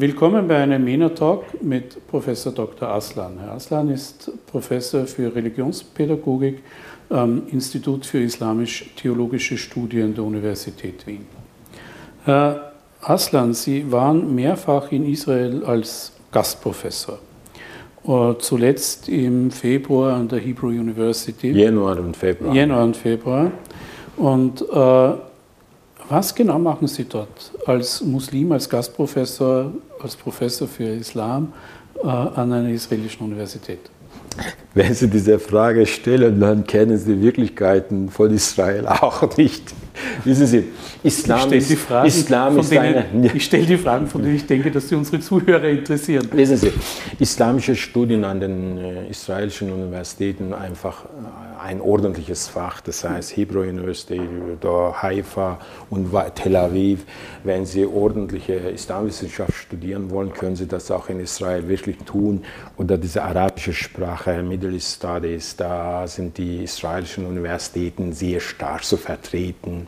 Willkommen bei einem MENA Talk mit Professor Dr. Aslan. Herr Aslan ist Professor für Religionspädagogik am Institut für Islamisch-Theologische Studien der Universität Wien. Herr Aslan, Sie waren mehrfach in Israel als Gastprofessor. Uh, zuletzt im Februar an der Hebrew University. Januar und Februar. Januar und Februar. Und uh, was genau machen Sie dort als Muslim, als Gastprofessor, als Professor für Islam uh, an einer israelischen Universität? Wenn Sie diese Frage stellen, dann kennen Sie die Wirklichkeiten von Israel auch nicht. Wissen Sie, Islam ich ist, Fragen, Islam ist denen, eine. Ich stelle die Fragen, von denen ich denke, dass sie unsere Zuhörer interessieren. Wissen Sie, islamische Studien an den äh, israelischen Universitäten einfach äh, ein ordentliches Fach, das heißt Hebrew University Haifa und Tel Aviv. Wenn Sie ordentliche Islamwissenschaft studieren wollen, können Sie das auch in Israel wirklich tun. Oder diese arabische Sprache, Middle East Studies, da sind die israelischen Universitäten sehr stark zu vertreten.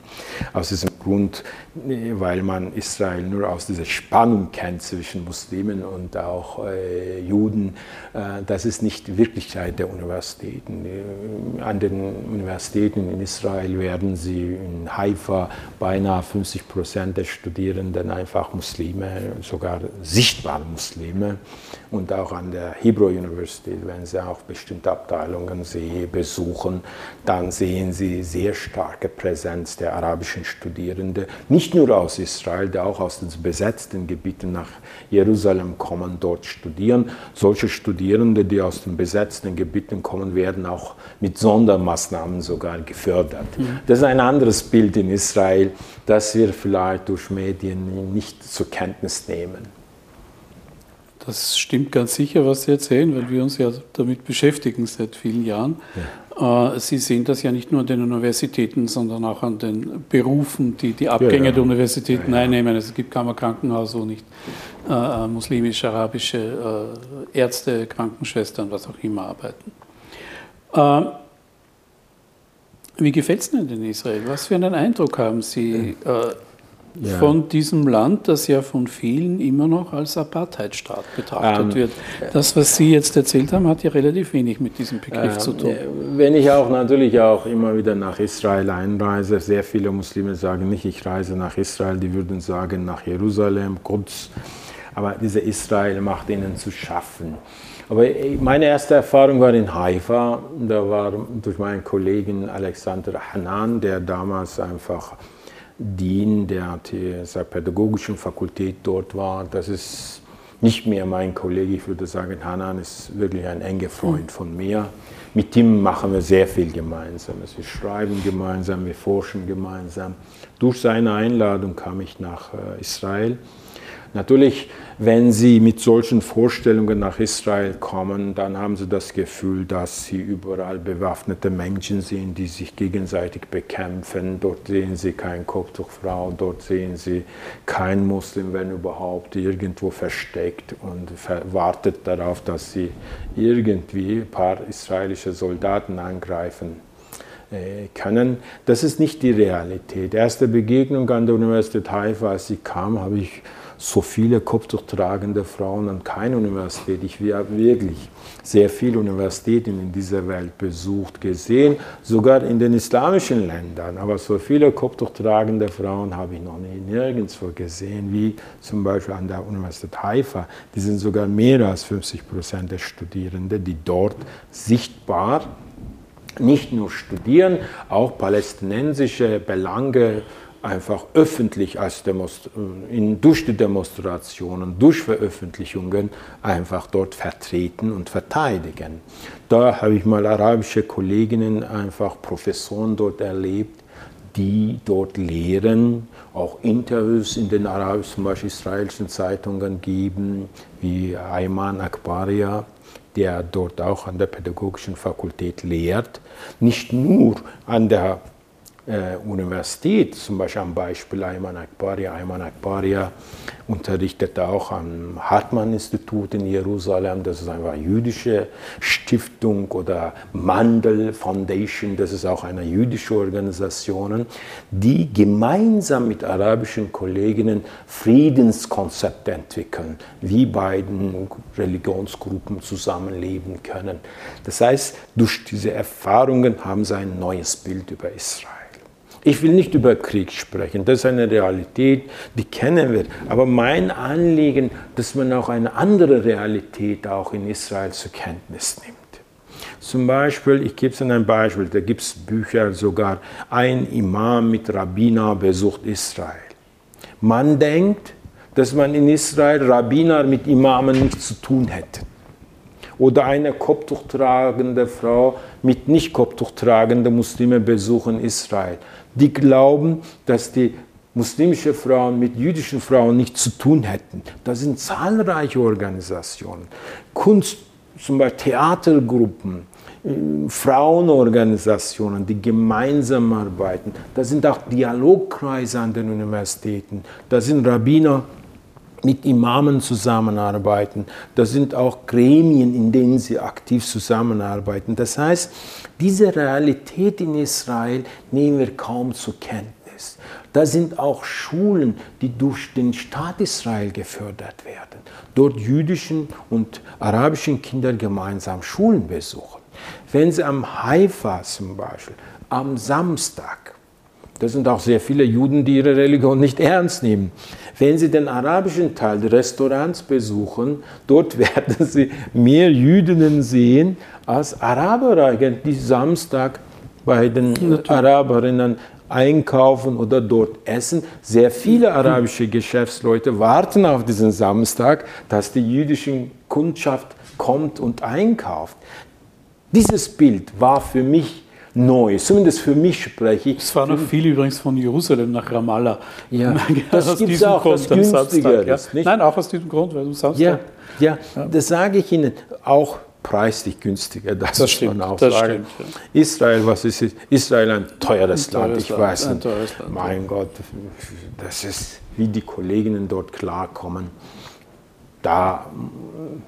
Aus diesem Grund, weil man Israel nur aus dieser Spannung kennt zwischen Muslimen und auch äh, Juden. Äh, das ist nicht Wirklichkeit der Universitäten. Äh, an den Universitäten in Israel werden sie in Haifa beinahe 50 Prozent der Studierenden einfach Muslime, sogar sichtbare Muslime. Und auch an der Hebrew University, wenn Sie auch bestimmte Abteilungen sie besuchen, dann sehen Sie sehr starke Präsenz der arabischen Studierenden, nicht nur aus Israel, die auch aus den besetzten Gebieten nach Jerusalem kommen, dort studieren. Solche Studierende, die aus den besetzten Gebieten kommen, werden auch mit Sondermaßnahmen sogar gefördert. Mhm. Das ist ein anderes Bild in Israel, das wir vielleicht durch Medien nicht zur Kenntnis nehmen. Das stimmt ganz sicher, was Sie erzählen, weil wir uns ja damit beschäftigen seit vielen Jahren. Ja. Äh, Sie sehen das ja nicht nur an den Universitäten, sondern auch an den Berufen, die die Abgänge ja, ja. der Universitäten einnehmen. Also es gibt kein Krankenhaus, wo nicht äh, äh, muslimische, arabische äh, Ärzte, Krankenschwestern, was auch immer arbeiten. Äh, wie gefällt es Ihnen in Israel? Was für einen Eindruck haben Sie? Äh, ja. von diesem Land, das ja von vielen immer noch als Apartheidstaat betrachtet ähm, wird. Das, was Sie jetzt erzählt haben, hat ja relativ wenig mit diesem Begriff äh, zu tun. Wenn ich auch natürlich auch immer wieder nach Israel einreise, sehr viele Muslime sagen nicht, ich reise nach Israel, die würden sagen nach Jerusalem, Quds. Aber diese Israel macht ihnen zu schaffen. Aber meine erste Erfahrung war in Haifa. Da war durch meinen Kollegen Alexander Hanan, der damals einfach Dean der, der pädagogischen Fakultät dort war. Das ist nicht mehr mein Kollege, ich würde sagen, Hanan ist wirklich ein enger Freund von mir. Mit ihm machen wir sehr viel gemeinsam. Wir schreiben gemeinsam, wir forschen gemeinsam. Durch seine Einladung kam ich nach äh, Israel Natürlich, wenn Sie mit solchen Vorstellungen nach Israel kommen, dann haben Sie das Gefühl, dass Sie überall bewaffnete Menschen sehen, die sich gegenseitig bekämpfen. Dort sehen Sie keine Kopftuchfrau, dort sehen Sie kein Muslim, wenn überhaupt, irgendwo versteckt und wartet darauf, dass Sie irgendwie ein paar israelische Soldaten angreifen äh, können. Das ist nicht die Realität. Erste Begegnung an der Universität Haifa, als ich kam, habe ich so viele kopftuchtragende Frauen an keiner Universität. Ich habe wirklich sehr viele Universitäten in dieser Welt besucht, gesehen, sogar in den islamischen Ländern. Aber so viele kopftuchtragende Frauen habe ich noch nie nirgendwo gesehen, wie zum Beispiel an der Universität Haifa. Die sind sogar mehr als 50 Prozent der Studierenden, die dort sichtbar nicht nur studieren, auch palästinensische Belange einfach öffentlich als Demonst in, durch die Demonstrationen, durch Veröffentlichungen einfach dort vertreten und verteidigen. Da habe ich mal arabische Kolleginnen, einfach Professoren dort erlebt, die dort lehren, auch Interviews in den arabischen, zum Beispiel israelischen Zeitungen geben, wie Ayman Akbaria, der dort auch an der pädagogischen Fakultät lehrt, nicht nur an der äh, Universität, zum Beispiel am Beispiel Ayman Akbaria. Ayman Akbaria unterrichtet auch am Hartmann-Institut in Jerusalem. Das ist eine jüdische Stiftung oder Mandel Foundation. Das ist auch eine jüdische Organisation, die gemeinsam mit arabischen Kolleginnen Friedenskonzepte entwickeln, wie beiden Religionsgruppen zusammenleben können. Das heißt, durch diese Erfahrungen haben sie ein neues Bild über Israel. Ich will nicht über Krieg sprechen, das ist eine Realität, die kennen wir. Aber mein Anliegen, dass man auch eine andere Realität auch in Israel zur Kenntnis nimmt. Zum Beispiel, ich gebe es ein Beispiel, da gibt es Bücher sogar, ein Imam mit Rabbiner besucht Israel. Man denkt, dass man in Israel Rabbiner mit Imamen nichts zu tun hätte. Oder eine Kopftuch tragende Frau mit nicht Kopftuch tragenden Muslimen besuchen Israel die glauben, dass die muslimische Frauen mit jüdischen Frauen nichts zu tun hätten. Da sind zahlreiche Organisationen, Kunst, zum Beispiel Theatergruppen, äh, Frauenorganisationen, die gemeinsam arbeiten. Da sind auch Dialogkreise an den Universitäten. Da sind Rabbiner mit Imamen zusammenarbeiten. Da sind auch Gremien, in denen sie aktiv zusammenarbeiten. Das heißt, diese Realität in Israel nehmen wir kaum zur Kenntnis. Da sind auch Schulen, die durch den Staat Israel gefördert werden. Dort jüdischen und arabischen Kinder gemeinsam Schulen besuchen. Wenn sie am Haifa zum Beispiel am Samstag das sind auch sehr viele Juden, die ihre Religion nicht ernst nehmen. Wenn Sie den arabischen Teil der Restaurants besuchen, dort werden Sie mehr Jüdinnen sehen als Araber, die Samstag bei den Natürlich. Araberinnen einkaufen oder dort essen. Sehr viele arabische Geschäftsleute warten auf diesen Samstag, dass die jüdische Kundschaft kommt und einkauft. Dieses Bild war für mich neu. Zumindest für mich spreche ich. Es war noch viel übrigens von Jerusalem nach Ramallah. Ja, das gibt es auch, Grund, das günstiger ja. Nein, auch aus diesem Grund, weil du Samstag. Ja, ja. das sage ich Ihnen. Auch preislich günstiger, das, das stimmt, man auch das sagen. Stimmt, ja. Israel, was ist Israel ein teures ein Land, ich Land, weiß nicht. Mein Gott, das ist, wie die Kolleginnen dort klarkommen da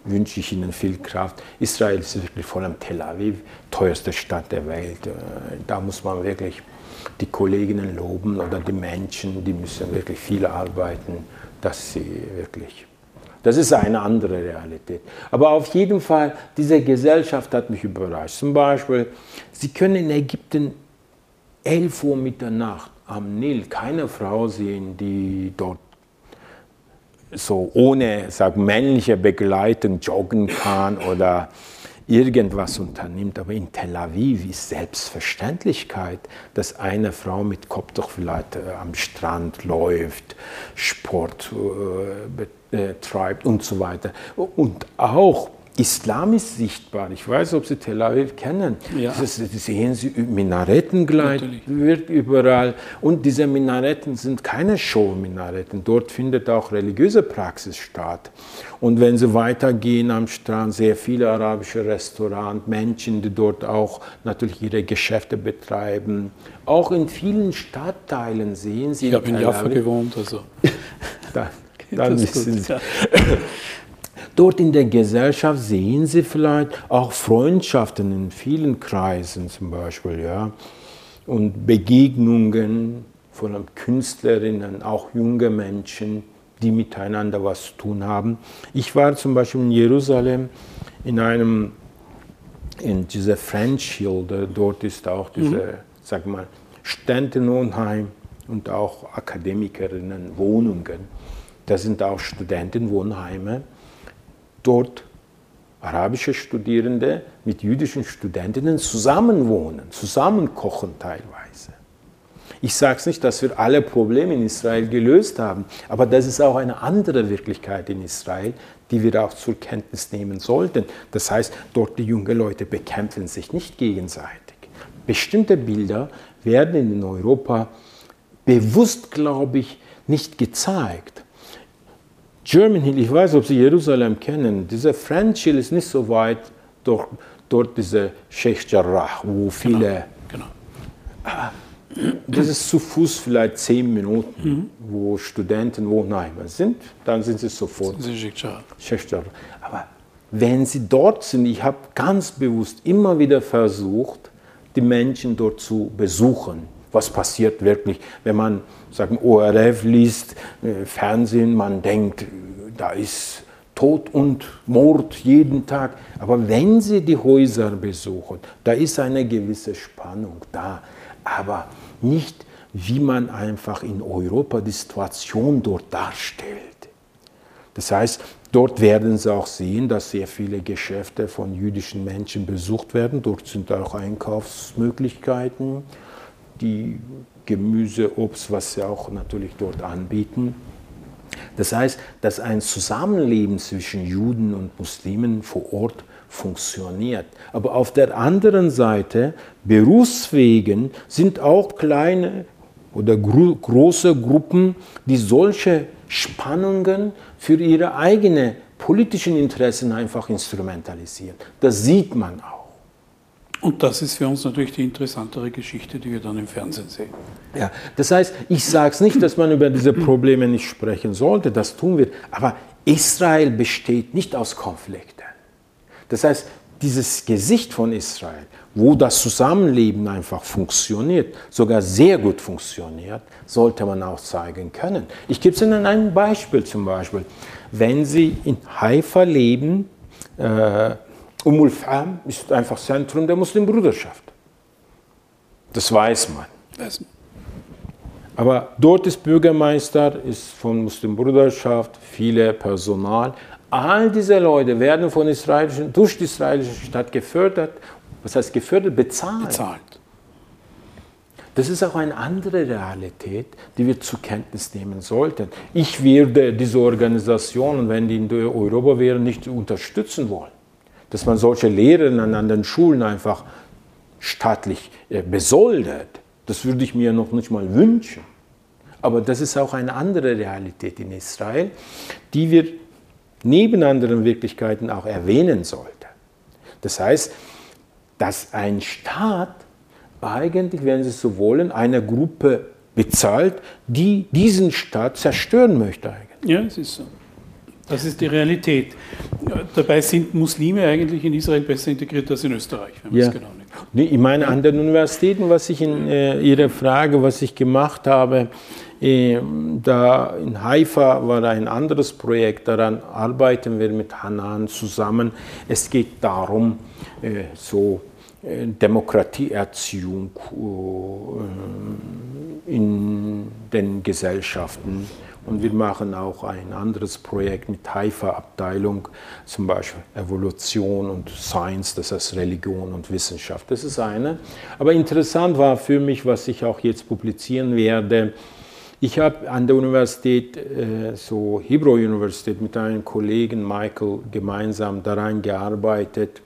wünsche ich Ihnen viel Kraft. Israel ist wirklich vor allem Tel Aviv, teuerste Stadt der Welt. Äh, da muss man wirklich die Kolleginnen loben oder die Menschen, die müssen wirklich viel arbeiten, dass sie wirklich. Das ist eine andere Realität. Aber auf jeden Fall, diese Gesellschaft hat mich überrascht. Zum Beispiel, Sie können in Ägypten 11 Uhr Mitternacht am Nil keine Frau sehen, die dort so ohne sag, männliche Begleitung joggen kann oder irgendwas unternimmt. Aber in Tel Aviv ist Selbstverständlichkeit, dass eine Frau mit Kopftuch vielleicht äh, am Strand läuft, Sport äh, betreibt und so weiter. Und auch Islam ist sichtbar. Ich weiß, ob Sie Tel Aviv kennen. Ja. Das, sehen Sie Minarettengleit wird überall. Und diese Minaretten sind keine Show-Minaretten. Dort findet auch religiöse Praxis statt. Und wenn Sie weitergehen am Strand, sehr viele arabische Restaurants, Menschen, die dort auch natürlich ihre Geschäfte betreiben. Auch in vielen Stadtteilen sehen Sie. Ich habe in Jaffa gewohnt, also. dann, wissen Sie. Dort in der Gesellschaft sehen Sie vielleicht auch Freundschaften in vielen Kreisen zum Beispiel, ja, und Begegnungen von Künstlerinnen, auch junge Menschen, die miteinander was zu tun haben. Ich war zum Beispiel in Jerusalem in einem, in dieser French Hill, dort ist auch diese, mhm. sag mal, Studentenwohnheim und auch Akademikerinnen Wohnungen. Da sind auch Studentenwohnheime dort arabische Studierende mit jüdischen Studentinnen zusammenwohnen, zusammenkochen teilweise. Ich sage es nicht, dass wir alle Probleme in Israel gelöst haben, aber das ist auch eine andere Wirklichkeit in Israel, die wir auch zur Kenntnis nehmen sollten. Das heißt, dort die jungen Leute bekämpfen sich nicht gegenseitig. Bestimmte Bilder werden in Europa bewusst, glaube ich, nicht gezeigt. German Hill, ich weiß, ob Sie Jerusalem kennen, dieser French Hill ist nicht so weit, durch, dort diese Sheikh Jarrah, wo viele... Genau, genau. das ist zu Fuß vielleicht zehn Minuten, mhm. wo Studenten Wohnheimer sind, dann sind sie sofort. Aber wenn sie dort sind, ich habe ganz bewusst immer wieder versucht, die Menschen dort zu besuchen. Was passiert wirklich, wenn man sagen, ORF liest, äh, Fernsehen, man denkt, da ist Tod und Mord jeden Tag. Aber wenn Sie die Häuser besuchen, da ist eine gewisse Spannung da. Aber nicht, wie man einfach in Europa die Situation dort darstellt. Das heißt, dort werden Sie auch sehen, dass sehr viele Geschäfte von jüdischen Menschen besucht werden. Dort sind auch Einkaufsmöglichkeiten, die Gemüse, Obst, was sie auch natürlich dort anbieten. Das heißt, dass ein Zusammenleben zwischen Juden und Muslimen vor Ort funktioniert. Aber auf der anderen Seite, Berufswegen sind auch kleine oder gro große Gruppen, die solche Spannungen für ihre eigenen politischen Interessen einfach instrumentalisieren. Das sieht man auch. Und das ist für uns natürlich die interessantere Geschichte, die wir dann im Fernsehen sehen. Ja, das heißt, ich sage es nicht, dass man über diese Probleme nicht sprechen sollte, das tun wir. Aber Israel besteht nicht aus Konflikten. Das heißt, dieses Gesicht von Israel, wo das Zusammenleben einfach funktioniert, sogar sehr gut funktioniert, sollte man auch zeigen können. Ich gebe Ihnen ein Beispiel zum Beispiel. Wenn Sie in Haifa leben, äh, Umul Fam ist einfach Zentrum der Muslimbruderschaft. Das weiß man. Weiß man. Aber dort ist Bürgermeister, ist von Muslimbruderschaft, viele Personal. All diese Leute werden von israelischen, durch die israelische Stadt gefördert. Was heißt gefördert? Bezahlt. Bezahlt. Das ist auch eine andere Realität, die wir zur Kenntnis nehmen sollten. Ich würde diese Organisationen, wenn die in Europa wären, nicht unterstützen wollen dass man solche Lehrerinnen an anderen Schulen einfach staatlich äh, besoldet. Das würde ich mir noch nicht mal wünschen. Aber das ist auch eine andere Realität in Israel, die wir neben anderen Wirklichkeiten auch erwähnen sollten. Das heißt, dass ein Staat eigentlich, wenn Sie so wollen, eine Gruppe bezahlt, die diesen Staat zerstören möchte. Eigentlich. Ja, es ist so. Das ist die Realität. Dabei sind Muslime eigentlich in Israel besser integriert als in Österreich, wenn man ja. es genau nimmt. Nee, ich meine, an den Universitäten, was ich in äh, Ihrer Frage, was ich gemacht habe, äh, da in Haifa war ein anderes Projekt, daran arbeiten wir mit Hanan zusammen. Es geht darum, äh, so äh, Demokratieerziehung äh, in den Gesellschaften und wir machen auch ein anderes Projekt mit Haifa-Abteilung, zum Beispiel Evolution und Science, das heißt Religion und Wissenschaft. Das ist eine. Aber interessant war für mich, was ich auch jetzt publizieren werde, ich habe an der Universität, äh, so Hebrew Universität, mit einem Kollegen Michael gemeinsam daran gearbeitet,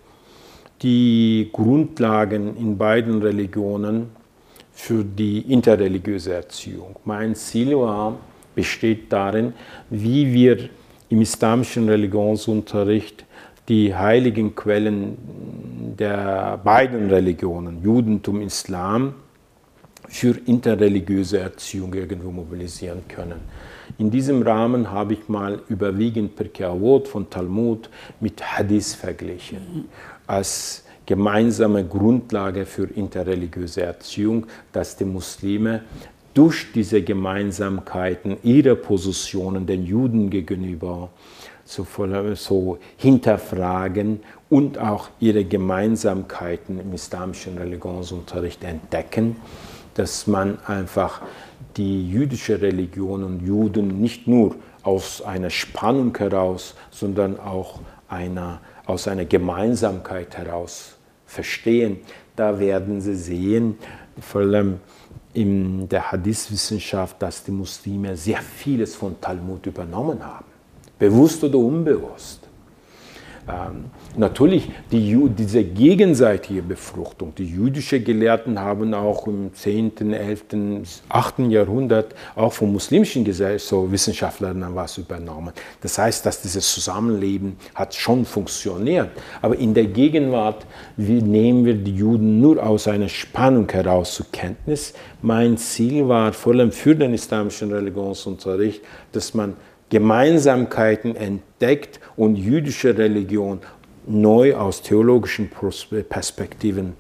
die Grundlagen in beiden Religionen für die interreligiöse Erziehung. Mein Ziel war, besteht darin, wie wir im islamischen Religionsunterricht die heiligen Quellen der beiden Religionen, Judentum, Islam, für interreligiöse Erziehung irgendwo mobilisieren können. In diesem Rahmen habe ich mal überwiegend Pirkei Avot von Talmud mit Hadith verglichen, als gemeinsame Grundlage für interreligiöse Erziehung, dass die Muslime durch diese Gemeinsamkeiten ihrer Positionen den Juden gegenüber so, so hinterfragen und auch ihre Gemeinsamkeiten im islamischen Religionsunterricht entdecken, dass man einfach die jüdische Religion und Juden nicht nur aus einer Spannung heraus, sondern auch einer, aus einer Gemeinsamkeit heraus verstehen. Da werden Sie sehen, vor allem in der Hadith-Wissenschaft, dass die Muslime sehr vieles von Talmud übernommen haben, bewusst oder unbewusst. Ähm, natürlich die, diese gegenseitige Befruchtung. Die jüdischen Gelehrten haben auch im 10., 11., 8. Jahrhundert auch von muslimischen so Wissenschaftlern was übernommen. Das heißt, dass dieses Zusammenleben hat schon funktioniert. Aber in der Gegenwart wie nehmen wir die Juden nur aus einer Spannung heraus zur Kenntnis. Mein Ziel war vor allem für den islamischen Religionsunterricht, dass man Gemeinsamkeiten entdeckt und jüdische Religion neu aus theologischen Perspektiven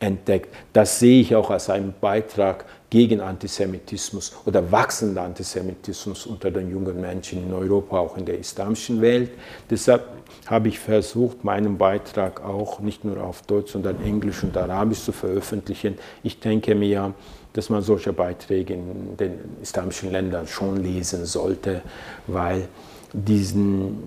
entdeckt. Das sehe ich auch als einen Beitrag gegen Antisemitismus oder wachsenden Antisemitismus unter den jungen Menschen in Europa, auch in der islamischen Welt. Deshalb habe ich versucht, meinen Beitrag auch nicht nur auf Deutsch, sondern Englisch und Arabisch zu veröffentlichen. Ich denke mir, dass man solche Beiträge in den islamischen Ländern schon lesen sollte, weil diesen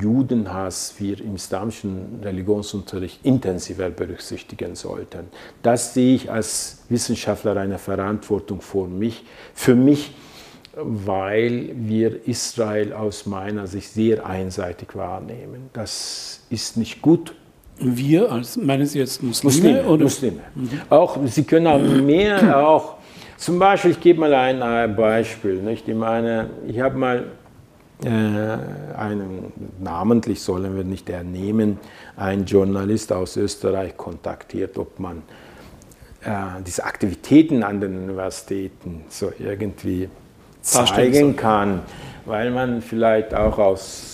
Judenhass wir im islamischen Religionsunterricht intensiver berücksichtigen sollten. Das sehe ich als Wissenschaftler eine Verantwortung für mich, für mich, weil wir Israel aus meiner Sicht sehr einseitig wahrnehmen. Das ist nicht gut wir, als meinen Sie jetzt Muslime? Muslime? Muslime. Mhm. Auch, Sie können auch mehr, auch, zum Beispiel, ich gebe mal ein Beispiel. Nicht? Ich meine, ich habe mal einen, namentlich sollen wir nicht ernehmen, einen Journalist aus Österreich kontaktiert, ob man äh, diese Aktivitäten an den Universitäten so irgendwie zeigen kann, weil man vielleicht auch aus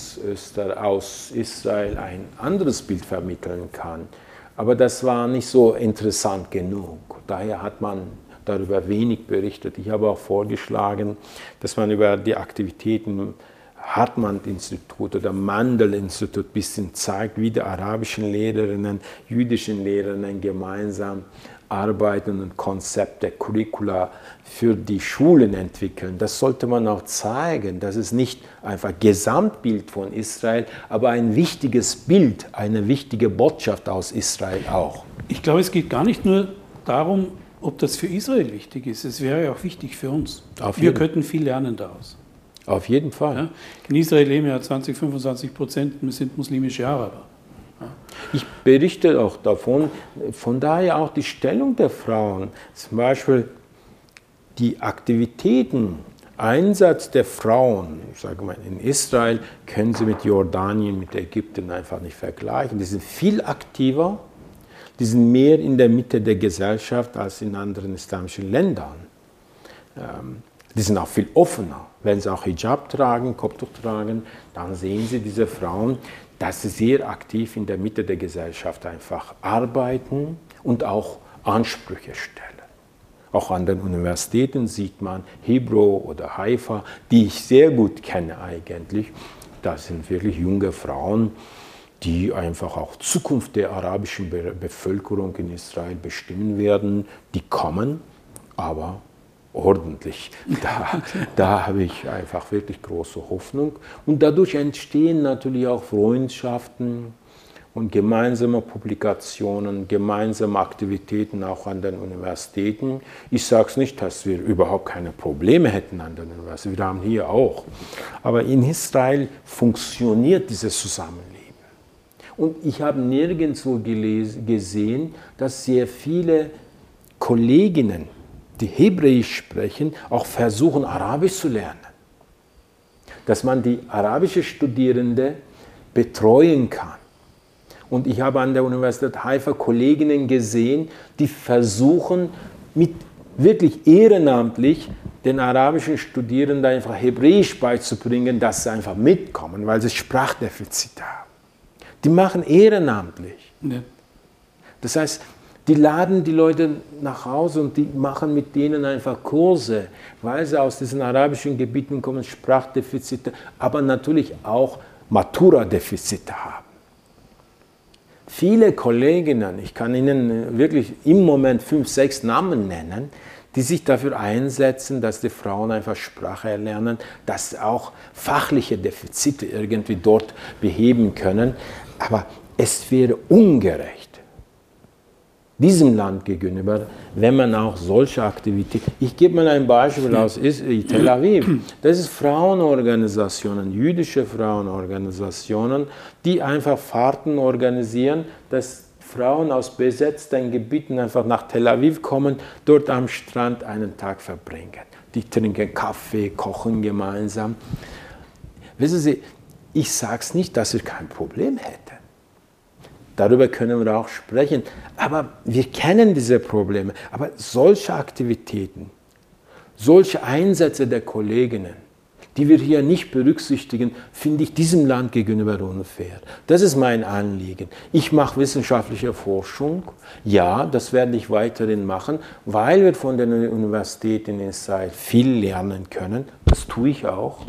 aus Israel ein anderes Bild vermitteln kann. Aber das war nicht so interessant genug. Daher hat man darüber wenig berichtet. Ich habe auch vorgeschlagen, dass man über die Aktivitäten Hartmann-Institut oder Mandel-Institut ein bisschen zeigt, wie die arabischen Lehrerinnen, jüdischen Lehrerinnen gemeinsam arbeiten und Konzepte, Curricula für die Schulen entwickeln. Das sollte man auch zeigen. Das ist nicht einfach Gesamtbild von Israel, aber ein wichtiges Bild, eine wichtige Botschaft aus Israel auch. Ich glaube, es geht gar nicht nur darum, ob das für Israel wichtig ist. Es wäre ja auch wichtig für uns. Wir könnten viel lernen daraus. Auf jeden Fall. Ja? In Israel leben ja 20, 25 Prozent sind muslimische Araber. Ich berichte auch davon, von daher auch die Stellung der Frauen. Zum Beispiel die Aktivitäten, Einsatz der Frauen, sage mal, in Israel können Sie mit Jordanien, mit Ägypten einfach nicht vergleichen. Die sind viel aktiver, die sind mehr in der Mitte der Gesellschaft als in anderen islamischen Ländern. Ähm, die sind auch viel offener. Wenn sie auch Hijab tragen, Kopftuch tragen, dann sehen Sie diese Frauen, dass sie sehr aktiv in der Mitte der Gesellschaft einfach arbeiten und auch Ansprüche stellen. Auch an den Universitäten sieht man Hebrew oder Haifa, die ich sehr gut kenne eigentlich. Das sind wirklich junge Frauen, die einfach auch Zukunft der arabischen Bevölkerung in Israel bestimmen werden. Die kommen, aber ordentlich. Da, da habe ich einfach wirklich große Hoffnung. Und dadurch entstehen natürlich auch Freundschaften, und gemeinsame Publikationen, gemeinsame Aktivitäten auch an den Universitäten. Ich sage es nicht, dass wir überhaupt keine Probleme hätten an den Universitäten, wir haben hier auch. Aber in Israel funktioniert dieses Zusammenleben. Und ich habe nirgendwo gesehen, dass sehr viele Kolleginnen, die Hebräisch sprechen, auch versuchen, Arabisch zu lernen. Dass man die arabische Studierende betreuen kann und ich habe an der Universität Haifa Kolleginnen gesehen, die versuchen, mit wirklich ehrenamtlich den arabischen Studierenden einfach Hebräisch beizubringen, dass sie einfach mitkommen, weil sie Sprachdefizite haben. Die machen ehrenamtlich. Ja. Das heißt, die laden die Leute nach Hause und die machen mit denen einfach Kurse, weil sie aus diesen arabischen Gebieten kommen, Sprachdefizite, aber natürlich auch Matura-Defizite haben. Viele Kolleginnen, ich kann Ihnen wirklich im Moment fünf, sechs Namen nennen, die sich dafür einsetzen, dass die Frauen einfach Sprache erlernen, dass auch fachliche Defizite irgendwie dort beheben können. Aber es wäre ungerecht, diesem Land gegenüber, wenn man auch solche Aktivitäten. Ich gebe mal ein Beispiel aus Tel Aviv. Das ist Frauenorganisationen, jüdische Frauenorganisationen, die einfach Fahrten organisieren, dass Frauen aus besetzten Gebieten einfach nach Tel Aviv kommen, dort am Strand einen Tag verbringen. Die trinken Kaffee, kochen gemeinsam. Wissen Sie, ich sage es nicht, dass ich kein Problem hätte. Darüber können wir auch sprechen. Aber wir kennen diese Probleme. Aber solche Aktivitäten, solche Einsätze der Kolleginnen, die wir hier nicht berücksichtigen, finde ich diesem Land gegenüber unfair. Das ist mein Anliegen. Ich mache wissenschaftliche Forschung. Ja, das werde ich weiterhin machen, weil wir von den Universitäten in Israel viel lernen können. Das tue ich auch.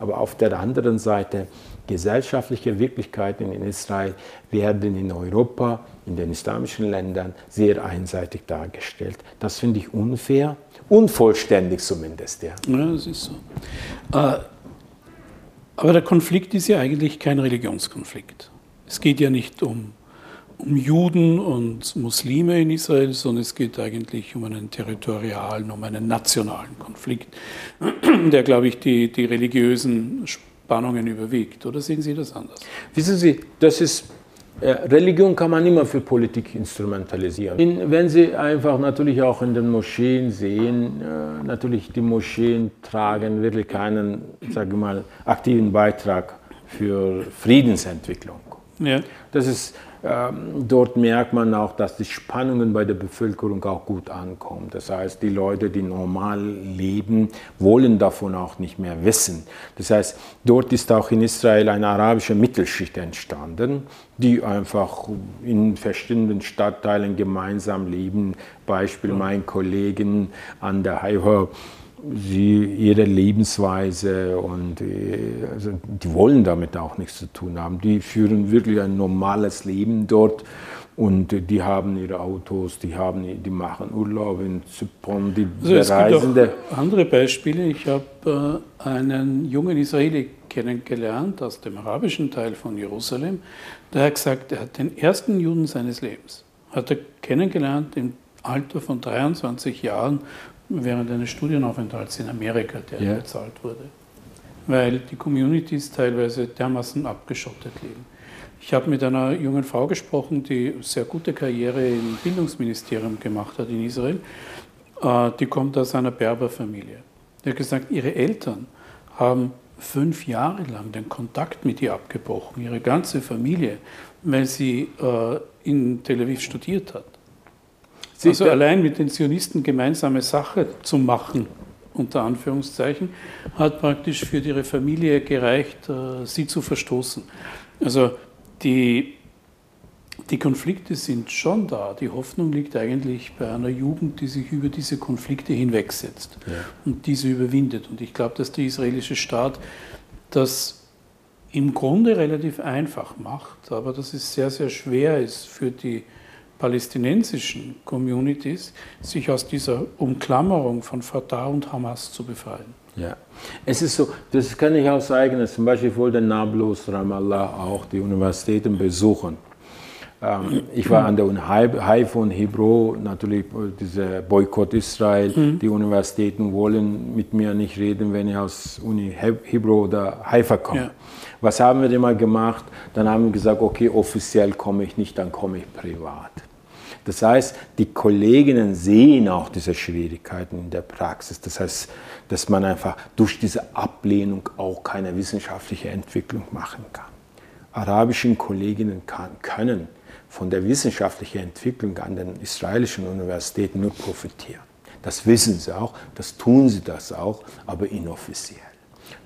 Aber auf der anderen Seite gesellschaftliche Wirklichkeiten in Israel werden in Europa, in den islamischen Ländern sehr einseitig dargestellt. Das finde ich unfair, unvollständig zumindest. Ja, ja das ist so. Äh, aber der Konflikt ist ja eigentlich kein Religionskonflikt. Es geht ja nicht um, um Juden und Muslime in Israel, sondern es geht eigentlich um einen territorialen, um einen nationalen Konflikt, der, glaube ich, die, die religiösen Spannungen überwiegt. Oder sehen Sie das anders? Wissen Sie, das ist äh, Religion kann man immer für Politik instrumentalisieren. In, wenn Sie einfach natürlich auch in den Moscheen sehen, äh, natürlich die Moscheen tragen wirklich keinen, sage mal, aktiven Beitrag für Friedensentwicklung. Ja. Das ist dort merkt man auch, dass die Spannungen bei der Bevölkerung auch gut ankommen. Das heißt, die Leute, die normal leben, wollen davon auch nicht mehr wissen. Das heißt, dort ist auch in Israel eine arabische Mittelschicht entstanden, die einfach in verschiedenen Stadtteilen gemeinsam leben. Beispiel mein Kollegen an der Haifa sie ihre Lebensweise und äh, also die wollen damit auch nichts zu tun haben. Die führen wirklich ein normales Leben dort und die haben ihre Autos, die, haben, die machen Urlaub in Zypern, die also. Es gibt auch andere Beispiele. Ich habe äh, einen jungen Israeli kennengelernt aus dem arabischen Teil von Jerusalem. Der hat gesagt, er hat den ersten Juden seines Lebens hat er kennengelernt im Alter von 23 Jahren während eines Studienaufenthalts in Amerika, der ja. bezahlt wurde. Weil die Communities teilweise dermaßen abgeschottet leben. Ich habe mit einer jungen Frau gesprochen, die sehr gute Karriere im Bildungsministerium gemacht hat in Israel. Äh, die kommt aus einer Berberfamilie. Die hat gesagt, ihre Eltern haben fünf Jahre lang den Kontakt mit ihr abgebrochen, ihre ganze Familie, weil sie äh, in Tel Aviv studiert hat. Sie also allein mit den Zionisten gemeinsame Sache zu machen, unter Anführungszeichen, hat praktisch für ihre Familie gereicht, äh, sie zu verstoßen. Also die, die Konflikte sind schon da. Die Hoffnung liegt eigentlich bei einer Jugend, die sich über diese Konflikte hinwegsetzt ja. und diese überwindet. Und ich glaube, dass der israelische Staat das im Grunde relativ einfach macht, aber dass es sehr, sehr schwer ist für die palästinensischen Communities, sich aus dieser Umklammerung von Fatah und Hamas zu befreien. Ja, es ist so, das kann ich aus eigenes, zum Beispiel wollte Nablus Ramallah auch die Universitäten besuchen. Ähm, ich war an der Uni Haifa und Hebrew, natürlich dieser Boykott Israel. Mhm. Die Universitäten wollen mit mir nicht reden, wenn ich aus Uni Hebrew oder Haifa komme. Ja. Was haben wir immer gemacht? Dann haben wir gesagt, okay, offiziell komme ich nicht, dann komme ich privat. Das heißt, die Kolleginnen sehen auch diese Schwierigkeiten in der Praxis. Das heißt, dass man einfach durch diese Ablehnung auch keine wissenschaftliche Entwicklung machen kann. Arabischen Kolleginnen kann, können von der wissenschaftlichen Entwicklung an den israelischen Universitäten nur profitieren. Das wissen sie auch, das tun sie das auch, aber inoffiziell.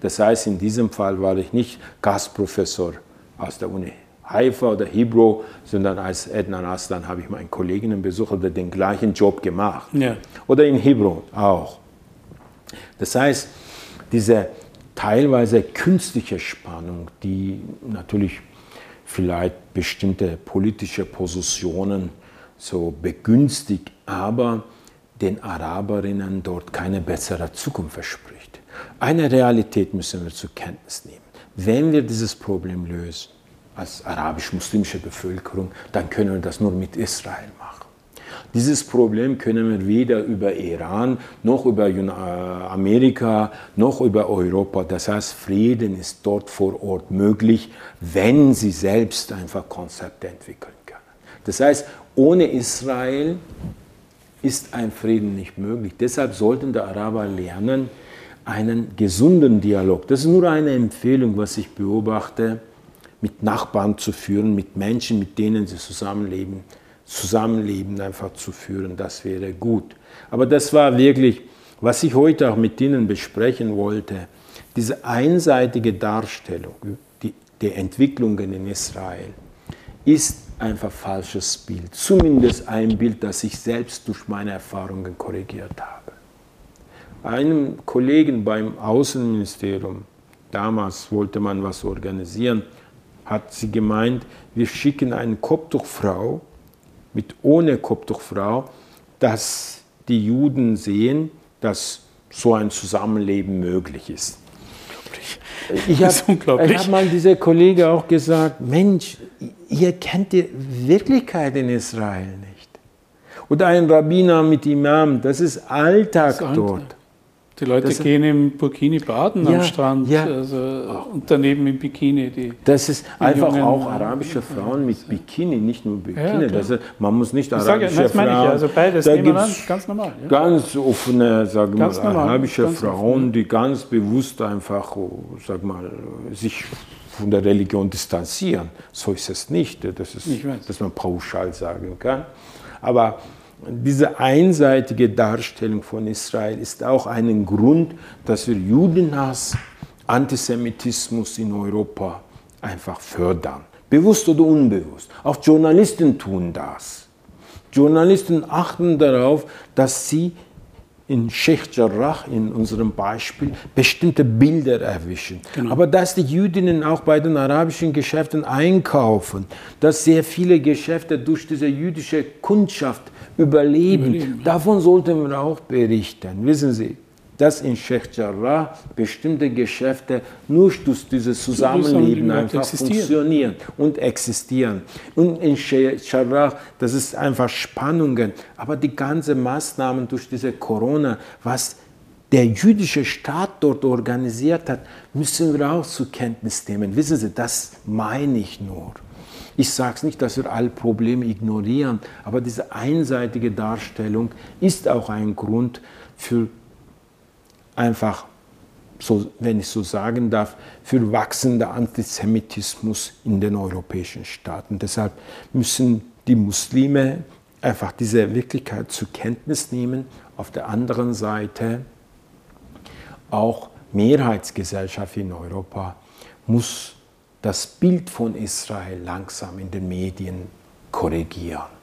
Das heißt, in diesem Fall war ich nicht Gastprofessor aus der Uni Haifa oder Hebrew, sondern als Ednan Aslan habe ich meinen Kolleginnen besucht oder den gleichen Job gemacht. Ja. Oder in Hebron auch. Das heißt, diese teilweise künstliche Spannung, die natürlich vielleicht bestimmte politische Positionen so begünstigt, aber den Araberinnen dort keine bessere Zukunft verspricht. Eine Realität müssen wir zur Kenntnis nehmen. Wenn wir dieses Problem lösen, als arabisch-muslimische Bevölkerung, dann können wir das nur mit Israel machen. Dieses Problem können wir weder über Iran noch über äh, Amerika noch über Europa. Das heißt, Frieden ist dort vor Ort möglich, wenn sie selbst einfach Konzepte entwickeln können. Das heißt, ohne Israel ist ein Frieden nicht möglich. Deshalb sollten die Araber lernen, einen gesunden Dialog. Das ist nur eine Empfehlung, was ich beobachte, mit Nachbarn zu führen, mit Menschen, mit denen sie zusammenleben, Zusammenleben einfach zu führen. Das wäre gut. Aber das war wirklich, was ich heute auch mit Ihnen besprechen wollte, diese einseitige Darstellung die, der Entwicklungen in Israel ist einfach falsches Bild. Zumindest ein Bild, das ich selbst durch meine Erfahrungen korrigiert habe einem Kollegen beim Außenministerium, damals wollte man was organisieren, hat sie gemeint, wir schicken eine Kopftuchfrau mit ohne Kopftuchfrau, dass die Juden sehen, dass so ein Zusammenleben möglich ist. Ich habe hab mal dieser Kollege auch gesagt, Mensch, ihr kennt die Wirklichkeit in Israel nicht. Oder ein Rabbiner mit Imam, das ist Alltag das dort. Die Leute das, gehen im Burkini baden ja, am Strand ja. also, und daneben im Bikini. Die, das ist einfach auch arabische Frauen mit Bikini, nicht nur Bikini. Ja, das ist, man muss nicht arabische sage, Frauen. Ich, also beides da an, ganz normal. Ganz offene, sagen ganz mal, normal, arabische Frauen, offen. die ganz bewusst einfach, sag mal, sich von der Religion distanzieren. So ist es nicht. Das ist, dass man pauschal sagen kann. Aber diese einseitige Darstellung von Israel ist auch ein Grund, dass wir Judenhass, Antisemitismus in Europa einfach fördern. Bewusst oder unbewusst. Auch Journalisten tun das. Journalisten achten darauf, dass sie in Sheikh Jarrah, in unserem Beispiel, bestimmte Bilder erwischen. Genau. Aber dass die Jüdinnen auch bei den arabischen Geschäften einkaufen, dass sehr viele Geschäfte durch diese jüdische Kundschaft überleben, überleben davon sollten wir auch berichten. Wissen Sie, dass in Sheikh Jarrah bestimmte Geschäfte nur durch dieses Zusammenleben einfach funktionieren und existieren. Und in Sheikh Jarrah, das ist einfach Spannungen. Aber die ganzen Maßnahmen durch diese Corona, was der jüdische Staat dort organisiert hat, müssen wir auch zur Kenntnis nehmen. Wissen Sie, das meine ich nur. Ich sage es nicht, dass wir alle Probleme ignorieren, aber diese einseitige Darstellung ist auch ein Grund für einfach, so, wenn ich so sagen darf, für wachsender Antisemitismus in den europäischen Staaten. Deshalb müssen die Muslime einfach diese Wirklichkeit zur Kenntnis nehmen. Auf der anderen Seite auch Mehrheitsgesellschaft in Europa muss das Bild von Israel langsam in den Medien korrigieren.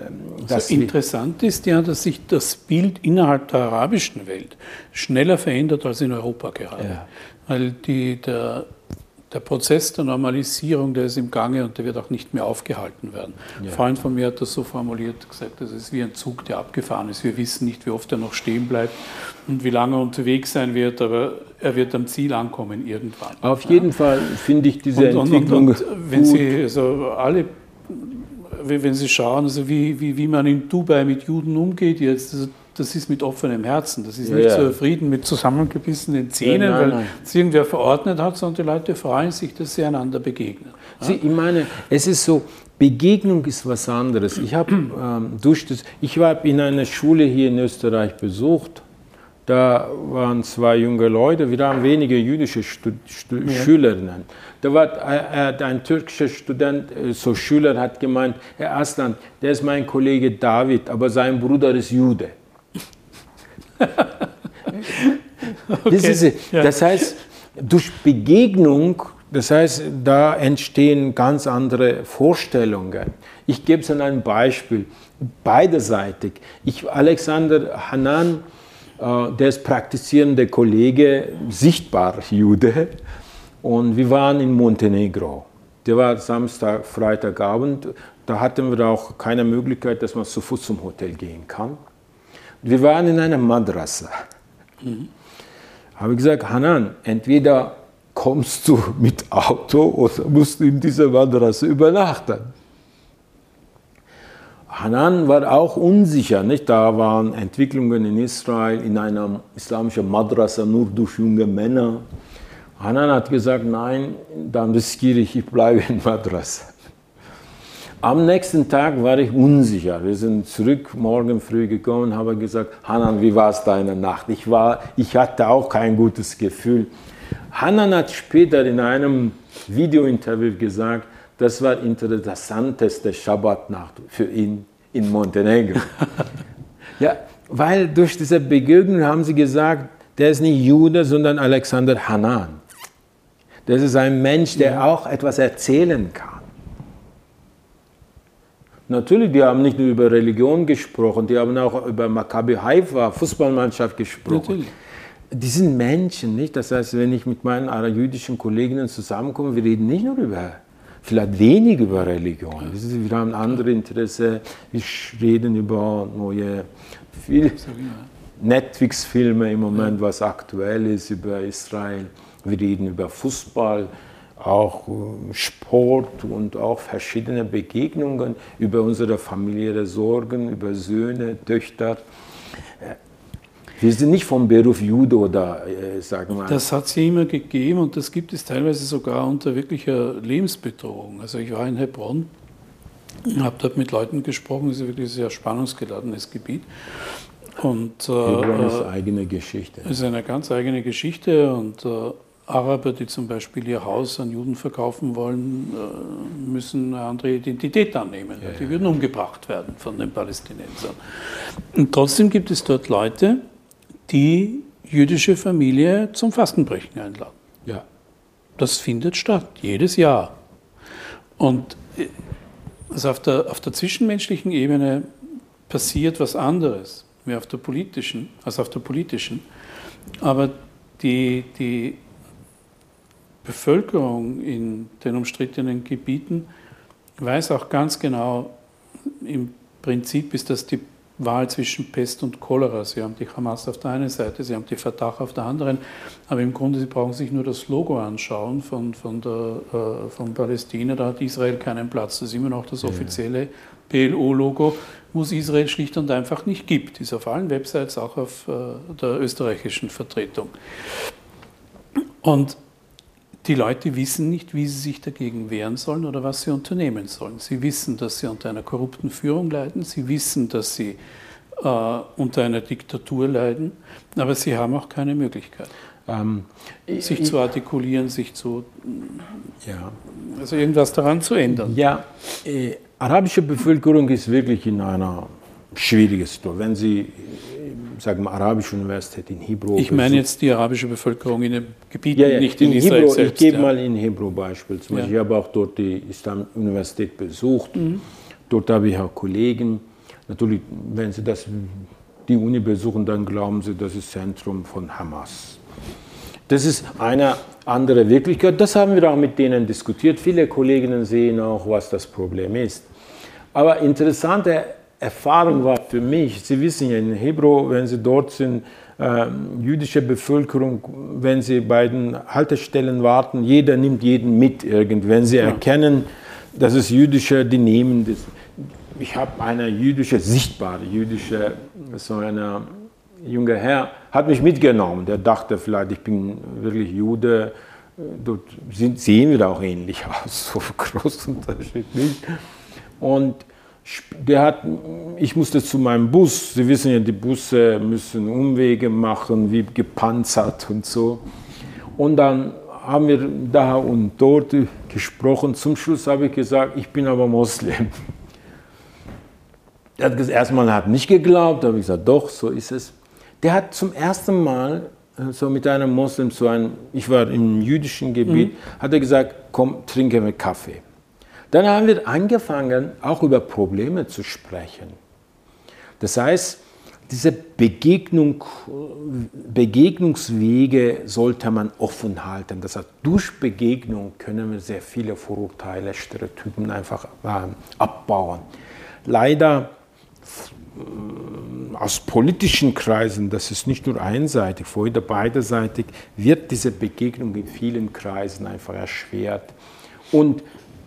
Ähm, also interessant ist ja, dass sich das Bild innerhalb der arabischen Welt schneller verändert als in Europa gerade. Ja. Weil die, der, der Prozess der Normalisierung, der ist im Gange und der wird auch nicht mehr aufgehalten werden. Ja. Ein Freund von mir hat das so formuliert, gesagt, das ist wie ein Zug, der abgefahren ist. Wir wissen nicht, wie oft er noch stehen bleibt und wie lange er unterwegs sein wird, aber er wird am Ziel ankommen irgendwann. Auf jeden ja. Fall finde ich diese und, Entwicklung und, und, wenn Sie also alle wenn Sie schauen, also wie, wie, wie man in Dubai mit Juden umgeht jetzt, also das ist mit offenem Herzen. Das ist ja, nicht ja. so Frieden mit zusammengebissenen Zähnen, ja, nein, weil es irgendwer verordnet hat, sondern die Leute freuen sich, dass sie einander begegnen. Sie, ich meine, es ist so, Begegnung ist was anderes. Ich, hab, ähm, durch das, ich war in einer Schule hier in Österreich besucht da waren zwei junge Leute, wir haben wenige jüdische Stud Stud ja. Schülerinnen. Da war äh, ein türkischer Student, äh, so Schüler, hat gemeint, Herr Aslan, der ist mein Kollege David, aber sein Bruder ist Jude. okay. das, ist, das heißt, durch Begegnung, das heißt, da entstehen ganz andere Vorstellungen. Ich gebe es an ein Beispiel, beiderseitig. Ich, Alexander Hanan, der ist praktizierender Kollege, sichtbar Jude. Und wir waren in Montenegro. Der war Samstag, Freitagabend. Da hatten wir auch keine Möglichkeit, dass man zu Fuß zum Hotel gehen kann. Wir waren in einer Madrasa. Mhm. Habe gesagt, Hanan, entweder kommst du mit Auto oder musst du in dieser Madrasa übernachten. Hanan war auch unsicher, nicht? Da waren Entwicklungen in Israel in einer islamischen Madrasa nur durch junge Männer. Hanan hat gesagt, nein, dann riskiere ich, ich bleibe in Madrasa. Am nächsten Tag war ich unsicher. Wir sind zurück morgen früh gekommen und haben gesagt, Hanan, wie war es deine Nacht? Ich, war, ich hatte auch kein gutes Gefühl. Hanan hat später in einem Videointerview gesagt, das war die interessanteste Schabbatnacht für ihn in Montenegro. ja, weil durch diese Begegnung haben sie gesagt, der ist nicht Jude, sondern Alexander Hanan. Das ist ein Mensch, der ja. auch etwas erzählen kann. Natürlich, die haben nicht nur über Religion gesprochen, die haben auch über Maccabi Haifa, Fußballmannschaft gesprochen. Natürlich. Die sind Menschen, nicht? Das heißt, wenn ich mit meinen jüdischen Kolleginnen zusammenkomme, wir reden nicht nur über, vielleicht wenig über Religion. Wir haben andere Interesse, wir reden über neue Netflix-Filme im Moment, was aktuell ist, über Israel. Wir reden über Fußball, auch äh, Sport und auch verschiedene Begegnungen über unsere familiäre Sorgen, über Söhne, Töchter. Äh, wir sind nicht vom Beruf Judo oder äh, sagen wir. Das hat es ja immer gegeben und das gibt es teilweise sogar unter wirklicher Lebensbedrohung. Also ich war in Hebron, habe dort mit Leuten gesprochen, das ist wirklich ein sehr spannungsgeladenes Gebiet. Und, äh, Hebron ist eine eigene Geschichte. Es ist eine ganz eigene Geschichte und äh, Araber, die zum Beispiel ihr Haus an Juden verkaufen wollen, äh, müssen eine andere Identität annehmen. Ja, die würden umgebracht werden von den Palästinensern. Und trotzdem gibt es dort Leute, die jüdische Familie zum Fastenbrechen einladen. Ja. Das findet statt, jedes Jahr. Und also auf, der, auf der zwischenmenschlichen Ebene passiert was anderes, wie auf der politischen, als auf der politischen. Aber die, die Bevölkerung in den umstrittenen Gebieten weiß auch ganz genau, im Prinzip ist das die Wahl zwischen Pest und Cholera. Sie haben die Hamas auf der einen Seite, sie haben die Fatah auf der anderen, aber im Grunde, sie brauchen sich nur das Logo anschauen von, von, der, äh, von Palästina, da hat Israel keinen Platz. Das ist immer noch das offizielle PLO-Logo, wo es Israel schlicht und einfach nicht gibt. Ist auf allen Websites, auch auf äh, der österreichischen Vertretung. Und die Leute wissen nicht, wie sie sich dagegen wehren sollen oder was sie unternehmen sollen. Sie wissen, dass sie unter einer korrupten Führung leiden, sie wissen, dass sie äh, unter einer Diktatur leiden, aber sie haben auch keine Möglichkeit. Ähm, sich ich, zu artikulieren, sich zu. Ja. Also irgendwas daran zu ändern. Ja, äh, arabische Bevölkerung ist wirklich in einer schwierigen Situation. Wenn sie sagen wir, arabische Universität in Hebron. Ich meine jetzt die arabische Bevölkerung in den Gebieten, ja, ja, nicht in, in Israel Hebron, selbst. Ich gebe ja. mal in Hebron Beispiel. Zum Beispiel, Ich habe auch dort die Islam-Universität besucht. Mhm. Dort habe ich auch Kollegen. Natürlich, wenn Sie das, die Uni besuchen, dann glauben Sie, das ist Zentrum von Hamas. Das ist eine andere Wirklichkeit. Das haben wir auch mit denen diskutiert. Viele Kolleginnen sehen auch, was das Problem ist. Aber interessante Erfahrung war für mich, Sie wissen ja, in Hebron, wenn Sie dort sind, äh, jüdische Bevölkerung, wenn Sie bei den Haltestellen warten, jeder nimmt jeden mit irgendwie. Wenn Sie ja. erkennen, dass es jüdische, die nehmen das. Ich habe eine jüdische, sichtbare jüdische, so ein junger Herr, hat mich mitgenommen. Der dachte vielleicht, ich bin wirklich Jude. Dort sind, sehen wir auch ähnlich aus, so groß Unterschied nicht. Und der hat, ich musste zu meinem Bus, Sie wissen ja, die Busse müssen Umwege machen, wie gepanzert und so. Und dann haben wir da und dort gesprochen. Zum Schluss habe ich gesagt, ich bin aber Moslem. Er hat gesagt, erstmal hat nicht geglaubt, habe ich gesagt, doch, so ist es. Der hat zum ersten Mal äh, so mit einem Moslem, so ein, ich war im jüdischen Gebiet, mhm. hat er gesagt, komm, trinke mir Kaffee. Dann haben wir angefangen, auch über Probleme zu sprechen. Das heißt, diese Begegnung, Begegnungswege sollte man offen halten. Das heißt, durch Begegnung können wir sehr viele Vorurteile, Stereotypen einfach äh, abbauen. Leider äh, aus politischen Kreisen, das ist nicht nur einseitig, vorher beiderseitig, wird diese Begegnung in vielen Kreisen einfach erschwert. Und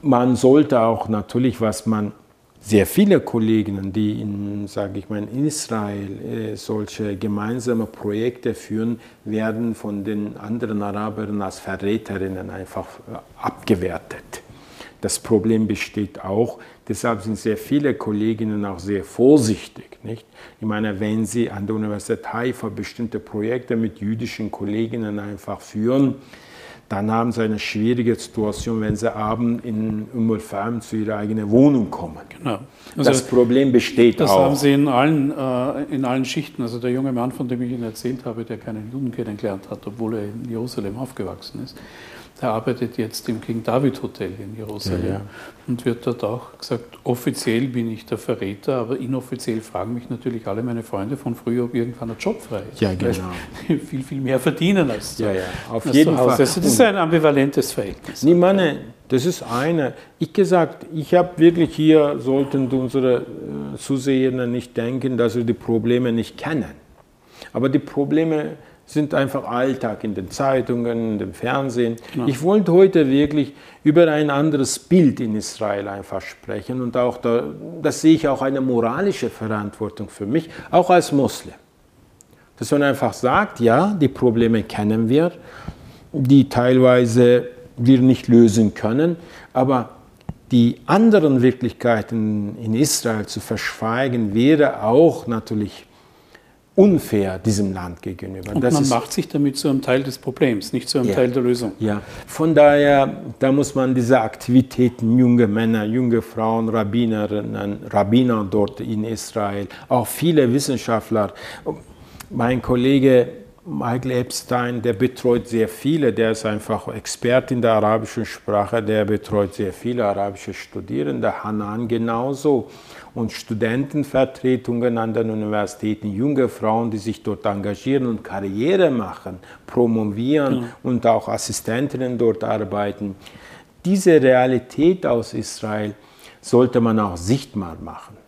man sollte auch natürlich, was man sehr viele Kolleginnen, die in, sage ich mal, in Israel äh, solche gemeinsame Projekte führen, werden von den anderen Arabern als Verräterinnen einfach äh, abgewertet. Das Problem besteht auch, deshalb sind sehr viele Kolleginnen auch sehr vorsichtig. Nicht? Ich meine, wenn sie an der Universität Haifa bestimmte Projekte mit jüdischen Kolleginnen einfach führen, dann haben sie eine schwierige Situation, wenn sie abends in Umulfam zu ihrer eigenen Wohnung kommen. Genau. Also das Problem besteht das auch. Das haben sie in allen, äh, in allen Schichten. Also der junge Mann, von dem ich Ihnen erzählt habe, der keinen Juden kennengelernt hat, obwohl er in Jerusalem aufgewachsen ist, der arbeitet jetzt im King David Hotel in Jerusalem ja, ja. und wird dort auch gesagt, offiziell bin ich der Verräter, aber inoffiziell fragen mich natürlich alle meine Freunde von früher, ob irgendwann ein Job frei ist. Ja, genau. Weil viel, viel mehr verdienen als, ja, ja. Auf als jeden Fall. Also das ist ein ambivalentes Verhältnis. Nee, meine, das ist eine. Ich gesagt, ich habe wirklich hier, sollten unsere äh, Zusehenden nicht denken, dass wir die Probleme nicht kennen. Aber die Probleme sind einfach Alltag in den Zeitungen, in dem Fernsehen. Ja. Ich wollte heute wirklich über ein anderes Bild in Israel einfach sprechen und auch da, das sehe ich auch eine moralische Verantwortung für mich, auch als Muslim. Dass man einfach sagt, ja, die Probleme kennen wir, die teilweise wir nicht lösen können, aber die anderen Wirklichkeiten in Israel zu verschweigen, wäre auch natürlich unfair diesem Land gegenüber. Und das man macht sich damit zu einem Teil des Problems, nicht zu einem ja, Teil der Lösung. Ja, von daher, da muss man diese Aktivitäten, junge Männer, junge Frauen, Rabbinerinnen, Rabbiner dort in Israel, auch viele Wissenschaftler. Mein Kollege Michael Epstein, der betreut sehr viele, der ist einfach Experte in der arabischen Sprache, der betreut sehr viele arabische Studierende, Hanan genauso und Studentenvertretungen an den Universitäten, junge Frauen, die sich dort engagieren und Karriere machen, promovieren mhm. und auch Assistentinnen dort arbeiten. Diese Realität aus Israel sollte man auch sichtbar machen.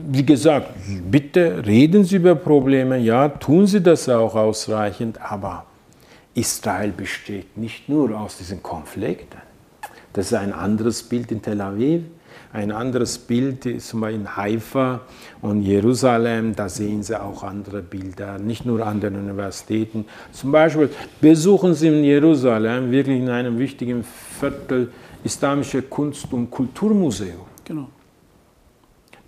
Wie gesagt, bitte reden Sie über Probleme, ja, tun Sie das auch ausreichend, aber Israel besteht nicht nur aus diesen Konflikten. Das ist ein anderes Bild in Tel Aviv. Ein anderes Bild zum Beispiel in Haifa und Jerusalem, da sehen Sie auch andere Bilder, nicht nur an den Universitäten. Zum Beispiel besuchen Sie in Jerusalem, wirklich in einem wichtigen Viertel, Islamische Kunst- und Kulturmuseum. Genau.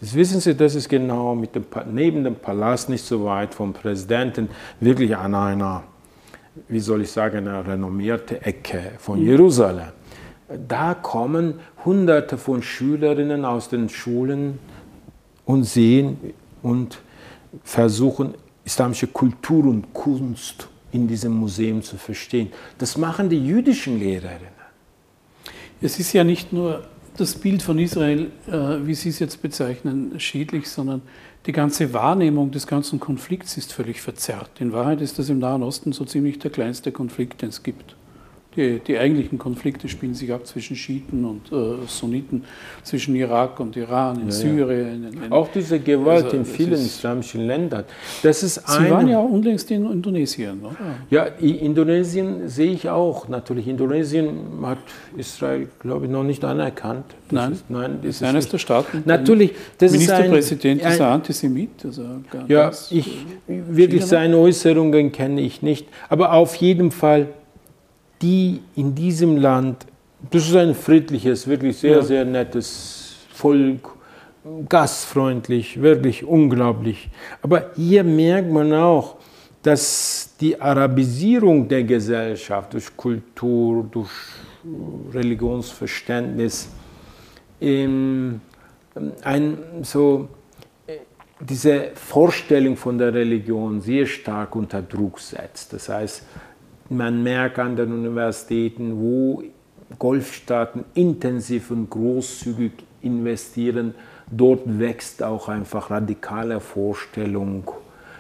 Das wissen Sie, das ist genau mit dem, neben dem Palast nicht so weit vom Präsidenten, wirklich an einer, wie soll ich sagen, einer renommierten Ecke von mhm. Jerusalem. Da kommen Hunderte von Schülerinnen aus den Schulen und sehen und versuchen, islamische Kultur und Kunst in diesem Museum zu verstehen. Das machen die jüdischen Lehrerinnen. Es ist ja nicht nur das Bild von Israel, äh, wie Sie es jetzt bezeichnen, schädlich, sondern die ganze Wahrnehmung des ganzen Konflikts ist völlig verzerrt. In Wahrheit ist das im Nahen Osten so ziemlich der kleinste Konflikt, den es gibt. Die, die, eigentlichen Konflikte spielen sich ab zwischen Schiiten und äh, Sunniten, zwischen Irak und Iran, in ja, Syrien. In, in, auch diese Gewalt also, in vielen islamischen Ländern. Das ist Sie waren ja unlängst in Indonesien, oder? Ja, Indonesien sehe ich auch. Natürlich, Indonesien hat Israel, glaube ich, noch nicht anerkannt. Das nein, ist, nein, das ist eines der Staaten. Natürlich, das Ministerpräsident ist ein, ist ein Antisemit. Also ja, ich, wirklich seine Äußerungen kenne ich nicht. Aber auf jeden Fall die in diesem Land, das ist ein friedliches, wirklich sehr, ja. sehr nettes Volk, gastfreundlich, wirklich unglaublich. Aber hier merkt man auch, dass die Arabisierung der Gesellschaft durch Kultur, durch Religionsverständnis, ähm, ein, so, diese Vorstellung von der Religion sehr stark unter Druck setzt. Das heißt, man merkt an den Universitäten, wo Golfstaaten intensiv und großzügig investieren, dort wächst auch einfach radikale Vorstellung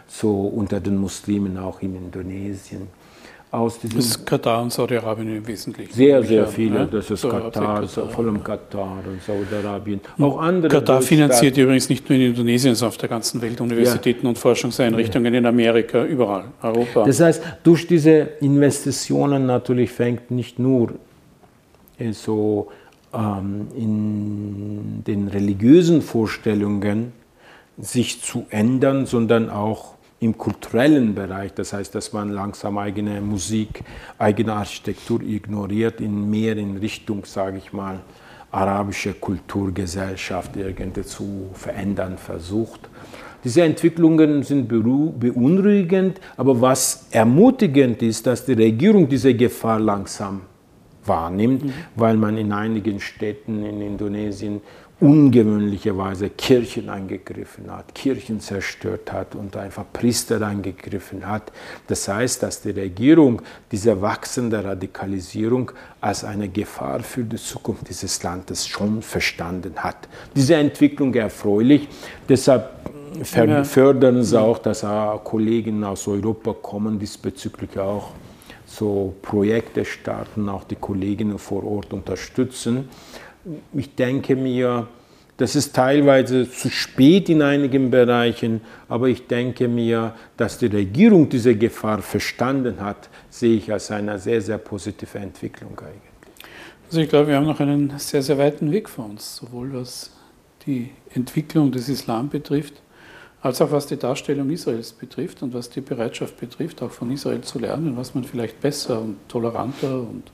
so unter den Muslimen, auch in Indonesien aus diesem. Das ist Katar und Saudi-Arabien im Wesentlichen. Sehr, sehr viele. Ne? Das ist Katar, Katar, vor allem Katar und Saudi-Arabien. Auch andere. Katar finanziert übrigens nicht nur in Indonesien, sondern auf der ganzen Welt Universitäten ja. und Forschungseinrichtungen ja. in Amerika, überall, Europa. Das heißt, durch diese Investitionen natürlich fängt nicht nur so ähm, in den religiösen Vorstellungen sich zu ändern, sondern auch im kulturellen Bereich. Das heißt, dass man langsam eigene Musik, eigene Architektur ignoriert, in mehr in Richtung, sage ich mal, arabische Kulturgesellschaft irgendwie zu verändern versucht. Diese Entwicklungen sind beunruhigend, aber was ermutigend ist, dass die Regierung diese Gefahr langsam wahrnimmt, mhm. weil man in einigen Städten in Indonesien ungewöhnlicherweise Kirchen angegriffen hat, Kirchen zerstört hat und einfach Priester angegriffen hat. Das heißt, dass die Regierung diese wachsende Radikalisierung als eine Gefahr für die Zukunft dieses Landes schon verstanden hat. Diese Entwicklung erfreulich. Deshalb fördern sie auch, dass Kollegen aus Europa kommen, diesbezüglich auch so Projekte starten, auch die Kolleginnen vor Ort unterstützen. Ich denke mir, das ist teilweise zu spät in einigen Bereichen, aber ich denke mir, dass die Regierung diese Gefahr verstanden hat, sehe ich als eine sehr, sehr positive Entwicklung eigentlich. Also ich glaube, wir haben noch einen sehr, sehr weiten Weg vor uns, sowohl was die Entwicklung des Islam betrifft, als auch was die Darstellung Israels betrifft und was die Bereitschaft betrifft, auch von Israel zu lernen, was man vielleicht besser und toleranter und,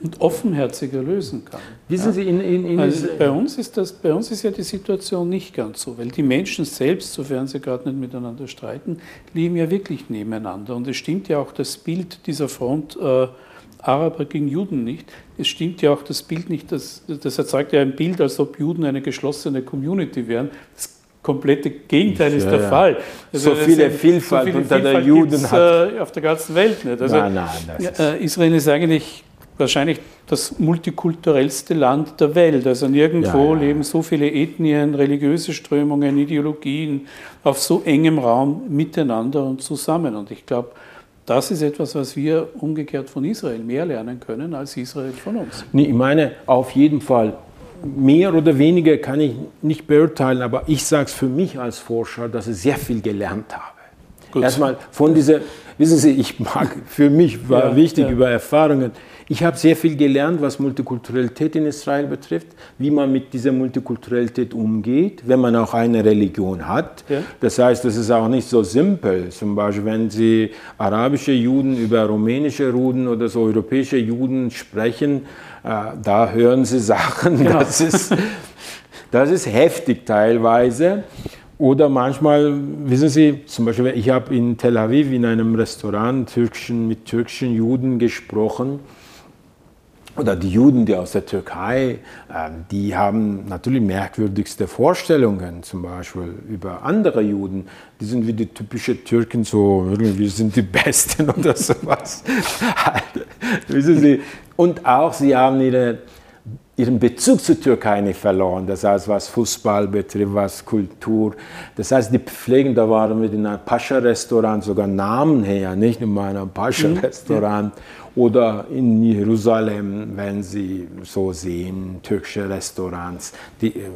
und offenherziger lösen kann. Wissen Sie, in, in, in also bei, uns ist das, bei uns ist ja die Situation nicht ganz so, weil die Menschen selbst, sofern sie gerade nicht miteinander streiten, leben ja wirklich nebeneinander. Und es stimmt ja auch das Bild dieser Front. Äh, Araber gegen Juden nicht. Es stimmt ja auch das Bild nicht, das, das erzeugt ja ein Bild, als ob Juden eine geschlossene Community wären. Das komplette Gegenteil ist ja, der ja. Fall. Also so viele Vielfalt so viele unter Vielfalt der Juden hat. Äh, auf der ganzen Welt nicht. Also, nein, nein, äh, Israel ist eigentlich wahrscheinlich das multikulturellste Land der Welt. Also nirgendwo ja, leben so viele Ethnien, religiöse Strömungen, Ideologien auf so engem Raum miteinander und zusammen. Und ich glaube, das ist etwas, was wir umgekehrt von Israel mehr lernen können als Israel von uns. Nee, ich meine, auf jeden Fall mehr oder weniger kann ich nicht beurteilen, aber ich sage es für mich als Forscher, dass ich sehr viel gelernt habe. Gut. Erstmal von dieser, wissen Sie, ich mag, für mich war ja, wichtig ja. über Erfahrungen. Ich habe sehr viel gelernt, was Multikulturalität in Israel betrifft, wie man mit dieser Multikulturalität umgeht, wenn man auch eine Religion hat. Ja. Das heißt, das ist auch nicht so simpel. Zum Beispiel, wenn Sie arabische Juden über rumänische Juden oder so europäische Juden sprechen, äh, da hören Sie Sachen, genau. das, ist, das ist heftig teilweise. Oder manchmal, wissen Sie, zum Beispiel, ich habe in Tel Aviv in einem Restaurant türkischen, mit türkischen Juden gesprochen. Oder die Juden, die aus der Türkei, ähm, die haben natürlich merkwürdigste Vorstellungen, zum Beispiel über andere Juden. Die sind wie die typischen Türken, so irgendwie sind die Besten oder sowas. wissen Sie, und auch sie haben ihre, ihren Bezug zur Türkei nicht verloren. Das heißt, was Fußball betrifft, was Kultur. Das heißt, die pflegen, da waren wir in einem Pascha-Restaurant, sogar Namen her, nicht in meinem Pascha-Restaurant. Mhm, Oder in Jerusalem, wenn Sie so sehen, türkische Restaurants, die äh,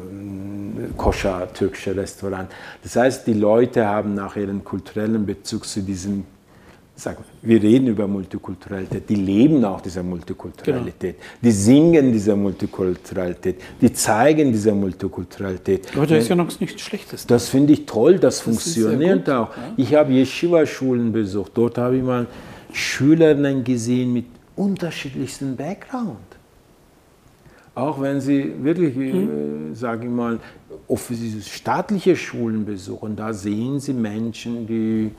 koscher-türkische Restaurants. Das heißt, die Leute haben nach ihrem kulturellen Bezug zu diesem sagen, wir reden über Multikulturalität, die leben auch diese Multikulturalität, genau. die singen diese Multikulturalität, die zeigen diese Multikulturalität. Aber das ist ja noch nichts Schlechtes. Das finde ich toll, das, das funktioniert auch. Ja? Ich habe Yeshiva-Schulen besucht, dort habe ich mal Schülerinnen gesehen mit unterschiedlichsten Background. Auch wenn sie wirklich, hm. äh, sage ich mal, staatliche Schulen besuchen, da sehen sie Menschen, die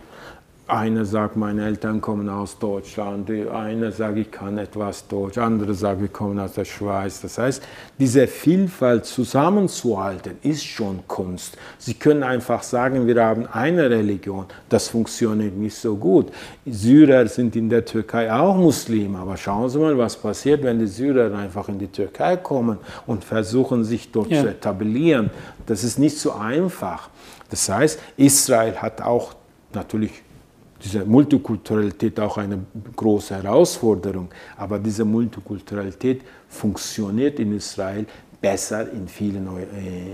einer sagt, meine Eltern kommen aus Deutschland, einer sagt, ich kann etwas Deutsch, andere sagt, wir kommen aus der Schweiz. Das heißt, diese Vielfalt zusammenzuhalten, ist schon Kunst. Sie können einfach sagen, wir haben eine Religion, das funktioniert nicht so gut. Syrer sind in der Türkei auch Muslime, aber schauen Sie mal, was passiert, wenn die Syrer einfach in die Türkei kommen und versuchen, sich dort ja. zu etablieren. Das ist nicht so einfach. Das heißt, Israel hat auch natürlich diese Multikulturalität auch eine große Herausforderung, aber diese Multikulturalität funktioniert in Israel besser in vielen äh,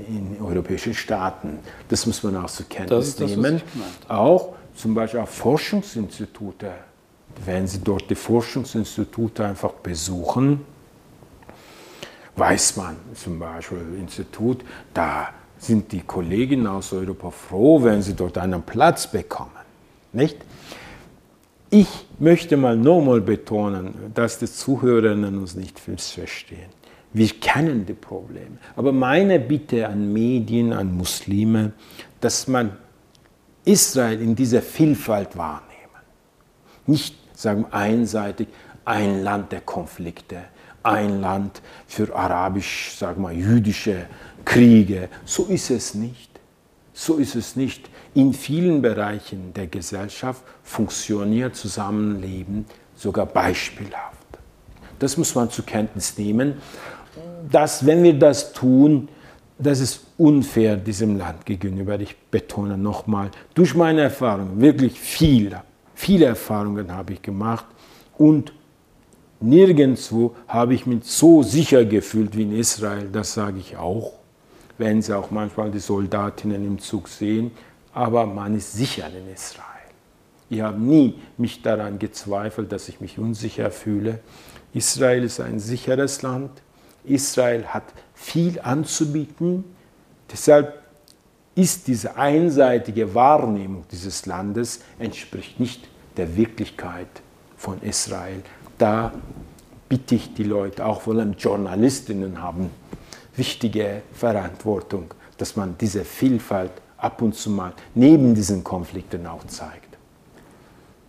in europäischen Staaten. Das muss man auch zur Kenntnis das nehmen. Das, auch zum Beispiel auch Forschungsinstitute. Wenn Sie dort die Forschungsinstitute einfach besuchen, weiß man zum Beispiel Institut, da sind die Kolleginnen aus Europa froh, wenn sie dort einen Platz bekommen. Nicht? Ich möchte mal nochmal betonen, dass die Zuhörerinnen uns nicht missverstehen. Wir kennen die Probleme. Aber meine Bitte an Medien, an Muslime, dass man Israel in dieser Vielfalt wahrnehmen. Nicht sagen einseitig ein Land der Konflikte, ein Land für arabisch, sagen wir, jüdische Kriege. So ist es nicht. So ist es nicht. In vielen Bereichen der Gesellschaft funktioniert Zusammenleben sogar beispielhaft. Das muss man zur Kenntnis nehmen, dass wenn wir das tun, das ist unfair diesem Land gegenüber. Ich betone nochmal, durch meine Erfahrungen, wirklich viele, viele Erfahrungen habe ich gemacht und nirgendwo habe ich mich so sicher gefühlt wie in Israel, das sage ich auch, wenn Sie auch manchmal die Soldatinnen im Zug sehen, aber man ist sicher in Israel. Ich habe nie mich daran gezweifelt, dass ich mich unsicher fühle. Israel ist ein sicheres Land. Israel hat viel anzubieten. Deshalb ist diese einseitige Wahrnehmung dieses Landes entspricht nicht der Wirklichkeit von Israel. Da bitte ich die Leute, auch vor allem Journalistinnen haben wichtige Verantwortung, dass man diese Vielfalt ab und zu mal neben diesen Konflikten auch zeigt.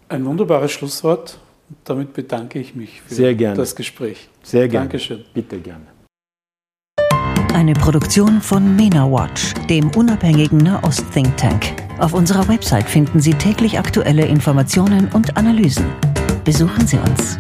Ein wunderbares Schlusswort. Damit bedanke ich mich für Sehr gerne. das Gespräch. Sehr gerne. Dankeschön. Bitte gerne. Eine Produktion von MENA Watch, dem unabhängigen Nahost-Think Tank. Auf unserer Website finden Sie täglich aktuelle Informationen und Analysen. Besuchen Sie uns.